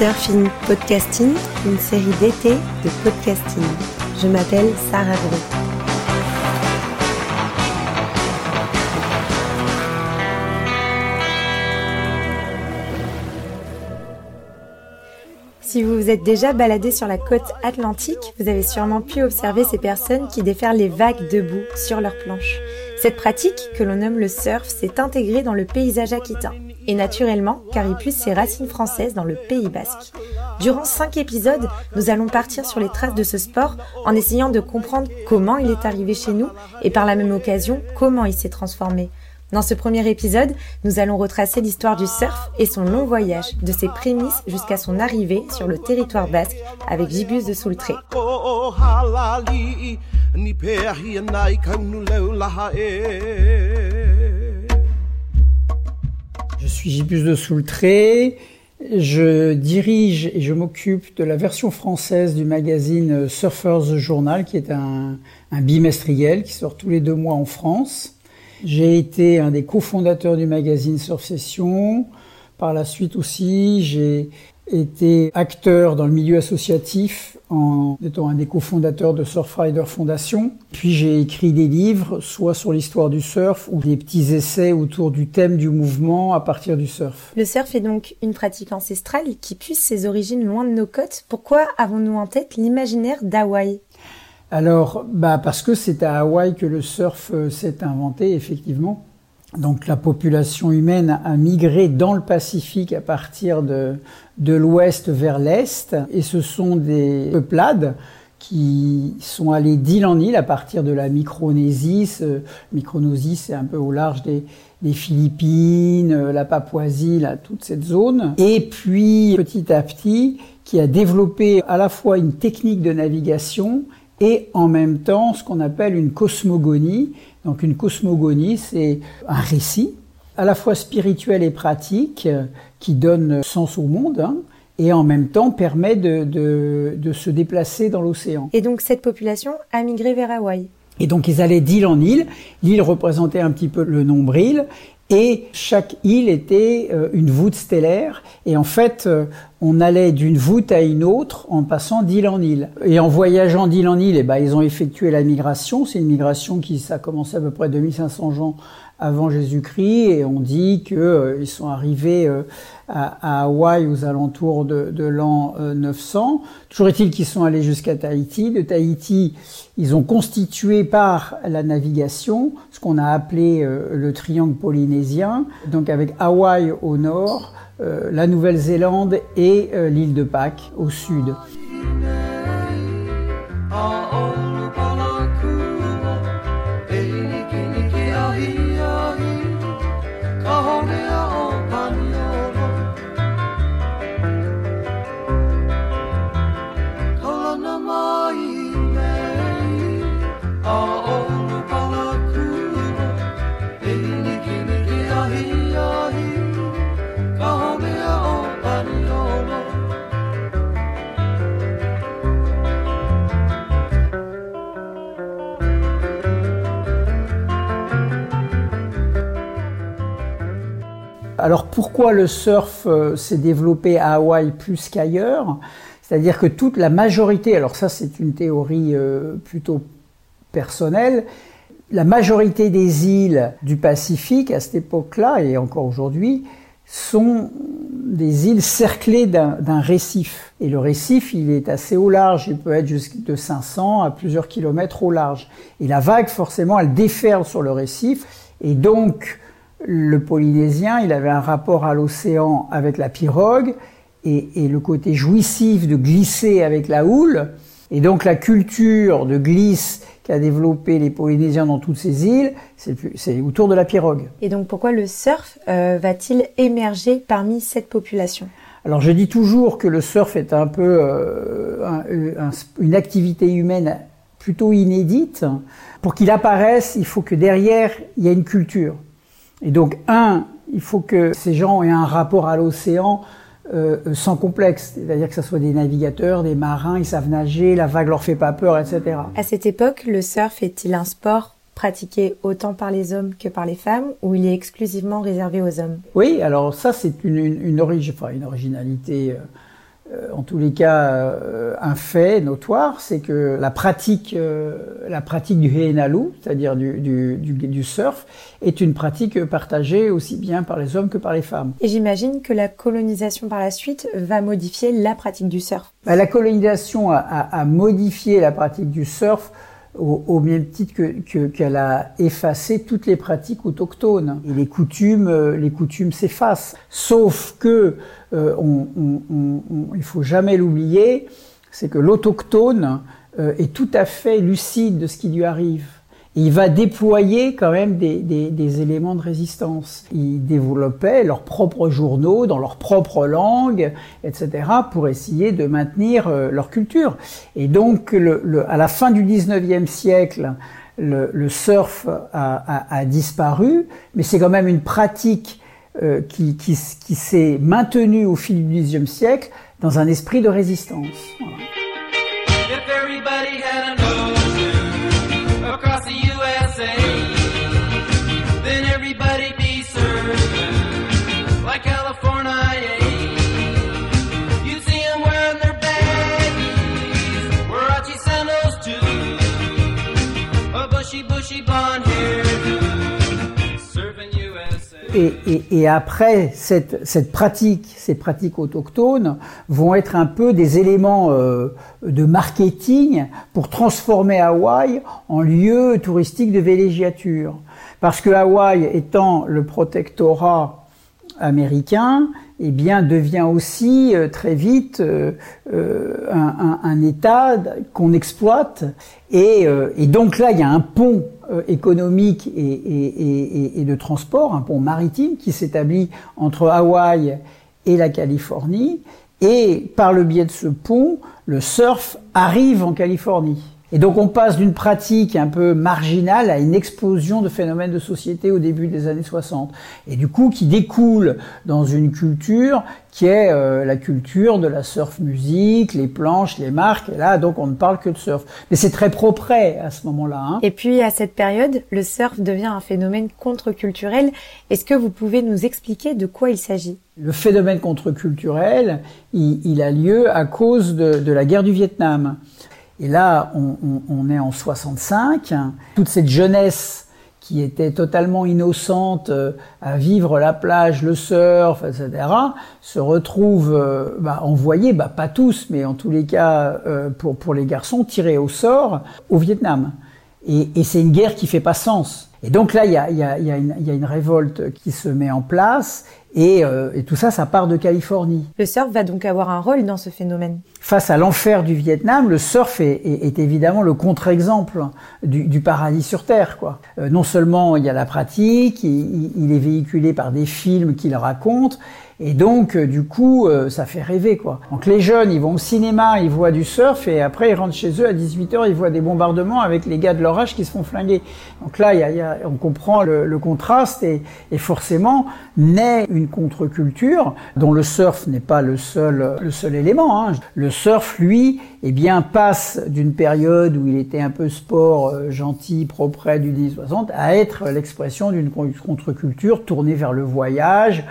Surfing Podcasting, une série d'été de podcasting. Je m'appelle Sarah Gros. Si vous vous êtes déjà baladé sur la côte atlantique, vous avez sûrement pu observer ces personnes qui déferlent les vagues debout sur leurs planches. Cette pratique, que l'on nomme le surf, s'est intégrée dans le paysage aquitain. Et naturellement, car il puise ses racines françaises dans le Pays basque. Durant cinq épisodes, nous allons partir sur les traces de ce sport en essayant de comprendre comment il est arrivé chez nous et par la même occasion comment il s'est transformé. Dans ce premier épisode, nous allons retracer l'histoire du surf et son long voyage, de ses prémices jusqu'à son arrivée sur le territoire basque avec Gibus de Soultré. Suis Gibus de Soultré. Je dirige et je m'occupe de la version française du magazine Surfers Journal, qui est un, un bimestriel qui sort tous les deux mois en France. J'ai été un des cofondateurs du magazine Surf Session. Par la suite aussi, j'ai été acteur dans le milieu associatif en étant un des cofondateurs de Surfrider Foundation. Puis j'ai écrit des livres, soit sur l'histoire du surf ou des petits essais autour du thème du mouvement à partir du surf. Le surf est donc une pratique ancestrale qui puise ses origines loin de nos côtes. Pourquoi avons-nous en tête l'imaginaire d'Hawaï? Alors, bah parce que c'est à Hawaï que le surf euh, s'est inventé, effectivement. Donc la population humaine a migré dans le Pacifique à partir de, de l'ouest vers l'est, et ce sont des peuplades qui sont allées d'île en île à partir de la Micronésie. Micronésie, c'est un peu au large des, des Philippines, euh, la Papouasie, là, toute cette zone. Et puis, petit à petit, qui a développé à la fois une technique de navigation et en même temps ce qu'on appelle une cosmogonie. Donc une cosmogonie, c'est un récit à la fois spirituel et pratique qui donne sens au monde. Hein, et en même temps permet de, de, de se déplacer dans l'océan. Et donc cette population a migré vers Hawaï et donc ils allaient d'île en île. L'île représentait un petit peu le nombril et chaque île était euh, une voûte stellaire. Et en fait, euh, on allait d'une voûte à une autre en passant d'île en île. Et en voyageant d'île en île, eh ben, ils ont effectué la migration. C'est une migration qui ça a commencé à peu près 2500 ans avant Jésus-Christ et on dit qu'ils euh, sont arrivés euh, à, Hawaï aux alentours de, l'an 900. Euh, Toujours est-il qu'ils sont allés jusqu'à Tahiti. De Tahiti, ils ont constitué par la navigation ce qu'on a appelé le triangle polynésien, donc avec Hawaï au nord, la Nouvelle-Zélande et l'île de Pâques au sud. Alors pourquoi le surf euh, s'est développé à Hawaï plus qu'ailleurs? C'est-à-dire que toute la majorité, alors ça c'est une théorie euh, plutôt personnelle, la majorité des îles du Pacifique à cette époque-là et encore aujourd'hui sont des îles cerclées d'un récif. Et le récif, il est assez au large, il peut être jusqu'à de 500 à plusieurs kilomètres au large. Et la vague, forcément, elle déferle sur le récif. Et donc, le Polynésien, il avait un rapport à l'océan avec la pirogue et, le côté jouissif de glisser avec la houle. Et donc la culture de glisse qu'a développé les Polynésiens dans toutes ces îles, c'est autour de la pirogue. Et donc pourquoi le surf euh, va-t-il émerger parmi cette population? Alors je dis toujours que le surf est un peu euh, une activité humaine plutôt inédite. Pour qu'il apparaisse, il faut que derrière, il y ait une culture. Et donc, un, il faut que ces gens aient un rapport à l'océan euh, sans complexe, c'est-à-dire que ce soit des navigateurs, des marins, ils savent nager, la vague leur fait pas peur, etc. À cette époque, le surf est-il un sport pratiqué autant par les hommes que par les femmes, ou il est exclusivement réservé aux hommes? Oui, alors ça c'est une, une, une, origine, enfin, une originalité euh, euh, en tous les cas euh, un fait notoire, c'est que la pratique, euh, la pratique du heinalu, c'est-à-dire du, du, du, surf, est une pratique partagée aussi bien par les hommes que par les femmes. Et j'imagine que la colonisation par la suite va modifier la pratique du surf. Bah, la colonisation a, a, a, modifié la pratique du surf au, même titre que qu'elle a effacé toutes les pratiques autochtones. Et les coutumes euh, les coutumes s'effacent. Sauf que euh, on, il faut jamais l'oublier c'est que l'autochtone euh, est tout à fait lucide de ce qui lui arrive il va déployer quand même des, des, des, éléments de résistance. Ils développaient leurs propres journaux dans leur propre langue, etc., pour essayer de maintenir euh, leur culture. Et donc, le, le, à la fin du 19e siècle, le, le surf a, a, a, disparu, mais c'est quand même une pratique euh, qui, qui, s'est maintenue au fil du 10e siècle dans un esprit de résistance. Voilà. Et, et, et, après, cette, cette, pratique, ces pratiques autochtones vont être un peu des éléments euh, de marketing pour transformer Hawaï en lieu touristique de villégiature. Parce que Hawaï étant le protectorat américain, eh bien, devient aussi euh, très vite euh, euh un, un, un, État qu'on exploite. Et, euh, et, donc là, il y a un pont économique et, et, et, de transport, un pont maritime qui s'établit entre Hawaï et la Californie. Et par le biais de ce pont, le surf arrive en Californie. Et donc on passe d'une pratique un peu marginale à une explosion de phénomènes de société au début des années 60. Et du coup qui découle dans une culture qui est euh, la culture de la surf musique, les planches, les marques. Et là donc on ne parle que de surf. Mais c'est très propre à ce moment-là. Hein. Et puis à cette période, le surf devient un phénomène contre-culturel. Est-ce que vous pouvez nous expliquer de quoi il s'agit? Le phénomène contre-culturel, il, il, a lieu à cause de, de la guerre du Vietnam. Et là, on, est en 65. Toute cette jeunesse qui était totalement innocente euh, à vivre la plage, le surf, etc., se retrouve euh, bah, envoyée, bah, pas tous, mais en tous les cas euh, pour, pour les garçons, tirés au sort au Vietnam. Et, et c'est une guerre qui fait pas sens. Et donc là, il y a, y, a, y, a y a, une révolte qui se met en place, et, euh, et, tout ça, ça part de Californie. Le surf va donc avoir un rôle dans ce phénomène. Face à l'enfer du Vietnam, le surf est, est, est évidemment le contre-exemple du, du, paradis sur Terre. Quoi. Euh, non seulement il y a la pratique, il, il est véhiculé par des films qui le racontent, et donc, euh, du coup, euh, ça fait rêver, quoi. Donc les jeunes, ils vont au cinéma, ils voient du surf, et après, ils rentrent chez eux à 18h, ils voient des bombardements avec les gars de leur âge qui se font flinguer. Donc là, y a, y a, on comprend le, le contraste, et, et, forcément, naît une contre-culture, dont le surf n'est pas le seul, le seul élément. Hein. Le surf, lui, eh bien, passe d'une période où il était un peu sport euh, gentil, propre du 10-60, à être l'expression d'une contre-culture tournée vers le voyage,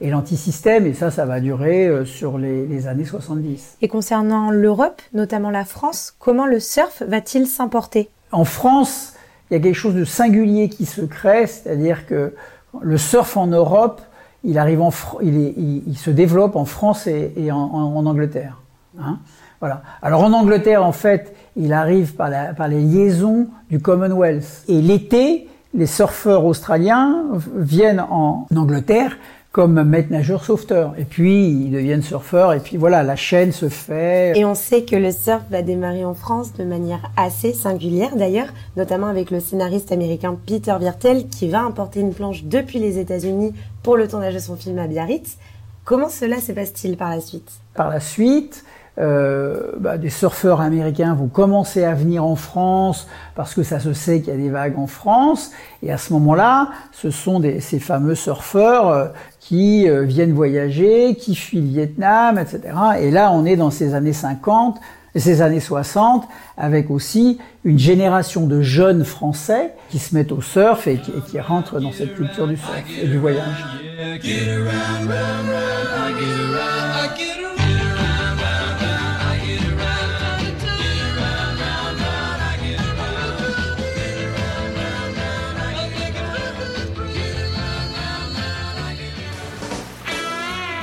et l'antisystème, et ça, ça va durer euh, sur les, les années 70. Et concernant l'Europe, notamment la France, comment le surf va-t-il s'importer? En France, il y a quelque chose de singulier qui se crée, c'est-à-dire que le surf en Europe, il arrive en, il, est, il, il se développe en France et, et en, en, en, Angleterre. Hein voilà. Alors en Angleterre, en fait, il arrive par, la, par les liaisons du Commonwealth. Et l'été, les surfeurs australiens viennent en Angleterre comme maître nageur sauveteur. Et puis, ils deviennent surfeurs, et puis voilà, la chaîne se fait. Et on sait que le surf va démarrer en France de manière assez singulière d'ailleurs, notamment avec le scénariste américain Peter Virtel qui va importer une planche depuis les États-Unis pour le tournage de son film à Biarritz. Comment cela se passe-t-il par la suite? Par la suite, euh, bah, des surfeurs américains vont commencer à venir en France parce que ça se sait qu'il y a des vagues en France. Et à ce moment-là, ce sont ces fameux surfeurs euh, qui euh, viennent voyager, qui fuient le Vietnam, etc. Et là, on est dans ces années 50, ces années 60, avec aussi une génération de jeunes Français qui se mettent au surf et qui, et qui rentrent dans cette culture du surf et du voyage.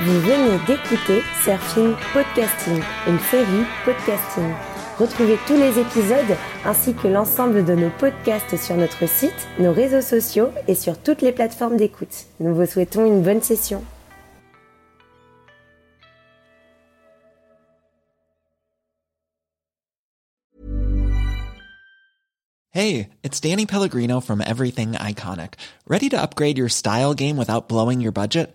Vous venez d'écouter Surfing Podcasting, une série podcasting. Retrouvez tous les épisodes ainsi que l'ensemble de nos podcasts sur notre site, nos réseaux sociaux et sur toutes les plateformes d'écoute. Nous vous souhaitons une bonne session. Hey, it's Danny Pellegrino from Everything Iconic. Ready to upgrade your style game without blowing your budget?